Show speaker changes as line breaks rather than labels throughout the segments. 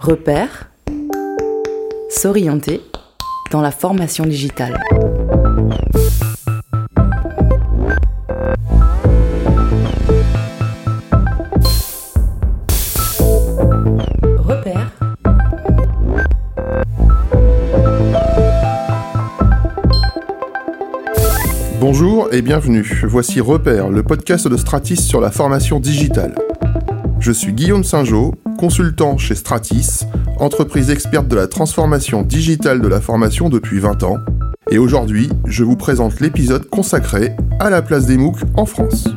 Repère, s'orienter dans la formation digitale. Repère.
Bonjour et bienvenue. Voici Repère, le podcast de Stratis sur la formation digitale. Je suis Guillaume Saint-Jean, consultant chez Stratis, entreprise experte de la transformation digitale de la formation depuis 20 ans. Et aujourd'hui, je vous présente l'épisode consacré à la place des MOOC en France.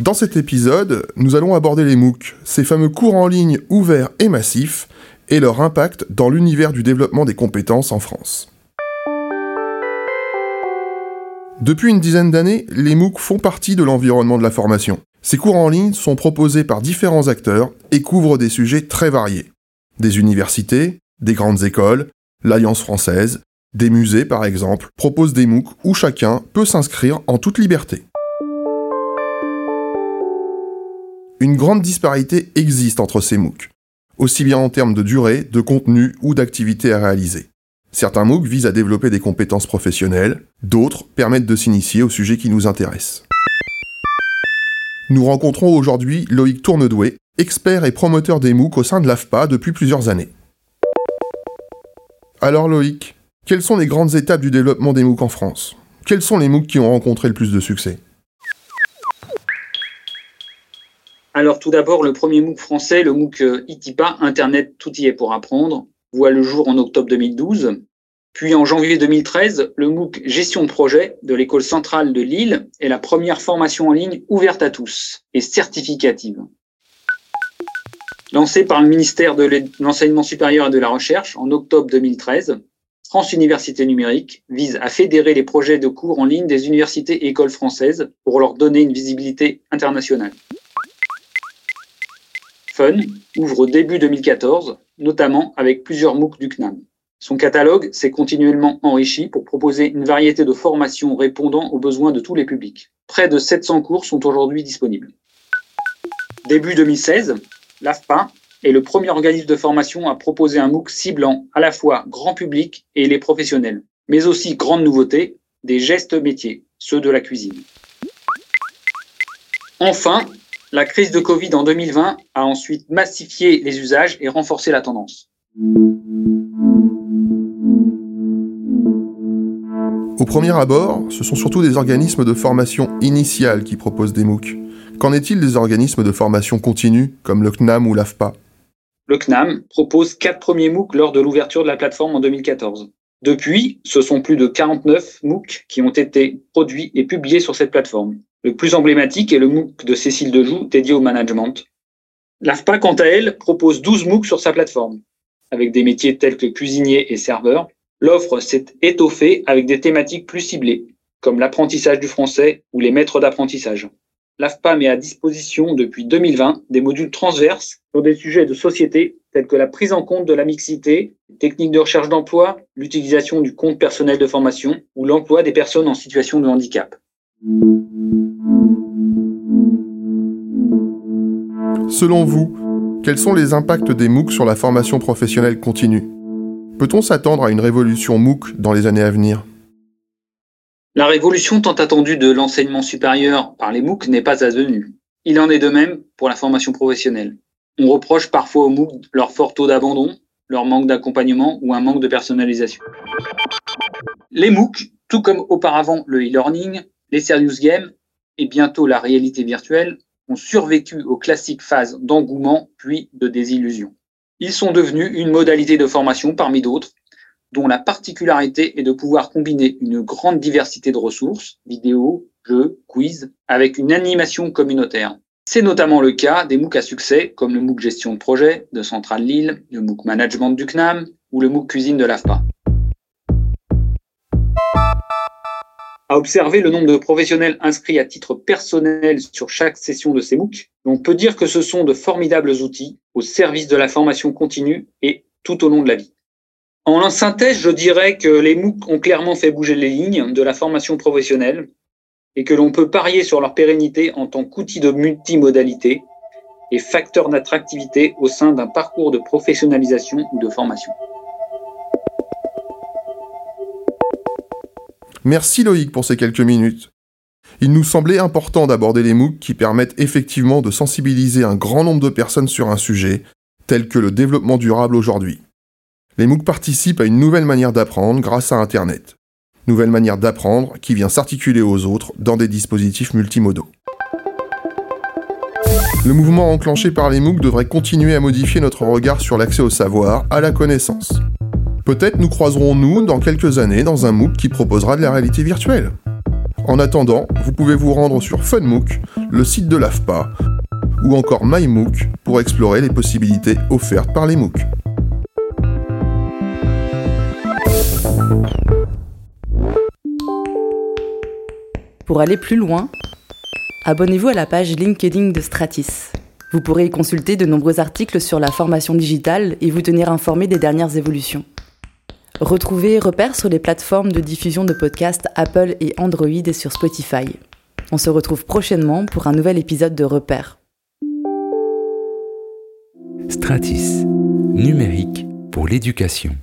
Dans cet épisode, nous allons aborder les MOOC, ces fameux cours en ligne ouverts et massifs, et leur impact dans l'univers du développement des compétences en France. Depuis une dizaine d'années, les MOOC font partie de l'environnement de la formation. Ces cours en ligne sont proposés par différents acteurs et couvrent des sujets très variés. Des universités, des grandes écoles, l'Alliance française, des musées par exemple, proposent des MOOC où chacun peut s'inscrire en toute liberté. Une grande disparité existe entre ces MOOC, aussi bien en termes de durée, de contenu ou d'activités à réaliser. Certains MOOC visent à développer des compétences professionnelles, d'autres permettent de s'initier au sujet qui nous intéresse. Nous rencontrons aujourd'hui Loïc Tournedoué, expert et promoteur des MOOC au sein de l'AFPA depuis plusieurs années. Alors Loïc, quelles sont les grandes étapes du développement des MOOC en France? Quels sont les MOOC qui ont rencontré le plus de succès?
Alors tout d'abord, le premier MOOC français, le MOOC ITIPA, Internet, tout y est pour apprendre, voit le jour en octobre 2012. Puis en janvier 2013, le MOOC Gestion de projet de l'École centrale de Lille est la première formation en ligne ouverte à tous et certificative. Lancé par le ministère de l'Enseignement supérieur et de la Recherche en octobre 2013, France Université Numérique vise à fédérer les projets de cours en ligne des universités et écoles françaises pour leur donner une visibilité internationale. Fun ouvre début 2014, notamment avec plusieurs MOOC du CNAM. Son catalogue s'est continuellement enrichi pour proposer une variété de formations répondant aux besoins de tous les publics. Près de 700 cours sont aujourd'hui disponibles. Début 2016, l'AFPA est le premier organisme de formation à proposer un MOOC ciblant à la fois grand public et les professionnels, mais aussi grande nouveauté, des gestes métiers, ceux de la cuisine. Enfin, la crise de Covid en 2020 a ensuite massifié les usages et renforcé la tendance.
Au premier abord, ce sont surtout des organismes de formation initiale qui proposent des MOOC. Qu'en est-il des organismes de formation continue, comme le CNAM ou l'AFPA?
Le CNAM propose quatre premiers MOOC lors de l'ouverture de la plateforme en 2014. Depuis, ce sont plus de 49 MOOC qui ont été produits et publiés sur cette plateforme. Le plus emblématique est le MOOC de Cécile Dejoux dédié au management. L'AFPA, quant à elle, propose 12 MOOC sur sa plateforme, avec des métiers tels que cuisinier et serveur. L'offre s'est étoffée avec des thématiques plus ciblées, comme l'apprentissage du français ou les maîtres d'apprentissage. L'AFPA met à disposition depuis 2020 des modules transverses sur des sujets de société tels que la prise en compte de la mixité, les techniques de recherche d'emploi, l'utilisation du compte personnel de formation ou l'emploi des personnes en situation de handicap.
Selon vous, quels sont les impacts des MOOC sur la formation professionnelle continue? Peut-on s'attendre à une révolution MOOC dans les années à venir?
La révolution tant attendue de l'enseignement supérieur par les MOOC n'est pas advenue. Il en est de même pour la formation professionnelle. On reproche parfois aux MOOC leur fort taux d'abandon, leur manque d'accompagnement ou un manque de personnalisation. Les MOOC, tout comme auparavant le e-learning, les serious games et bientôt la réalité virtuelle ont survécu aux classiques phases d'engouement puis de désillusion. Ils sont devenus une modalité de formation parmi d'autres, dont la particularité est de pouvoir combiner une grande diversité de ressources, vidéos, jeux, quiz, avec une animation communautaire. C'est notamment le cas des MOOC à succès comme le MOOC gestion de projet de Centrale Lille, le MOOC management du CNAM ou le MOOC cuisine de l'AFPA. À observer le nombre de professionnels inscrits à titre personnel sur chaque session de ces MOOC, on peut dire que ce sont de formidables outils au service de la formation continue et tout au long de la vie. En synthèse, je dirais que les MOOC ont clairement fait bouger les lignes de la formation professionnelle et que l'on peut parier sur leur pérennité en tant qu'outil de multimodalité et facteur d'attractivité au sein d'un parcours de professionnalisation ou de formation.
Merci Loïc pour ces quelques minutes. Il nous semblait important d'aborder les MOOC qui permettent effectivement de sensibiliser un grand nombre de personnes sur un sujet, tel que le développement durable aujourd'hui. Les MOOC participent à une nouvelle manière d'apprendre grâce à Internet. Nouvelle manière d'apprendre qui vient s'articuler aux autres dans des dispositifs multimodaux. Le mouvement enclenché par les MOOC devrait continuer à modifier notre regard sur l'accès au savoir, à la connaissance. Peut-être nous croiserons-nous dans quelques années dans un MOOC qui proposera de la réalité virtuelle. En attendant, vous pouvez vous rendre sur FunMOOC, le site de l'AFPA, ou encore MyMOOC pour explorer les possibilités offertes par les MOOC.
Pour aller plus loin, abonnez-vous à la page LinkedIn de Stratis. Vous pourrez y consulter de nombreux articles sur la formation digitale et vous tenir informé des dernières évolutions. Retrouvez Repères sur les plateformes de diffusion de podcasts Apple et Android et sur Spotify. On se retrouve prochainement pour un nouvel épisode de Repères.
Stratis, numérique pour l'éducation.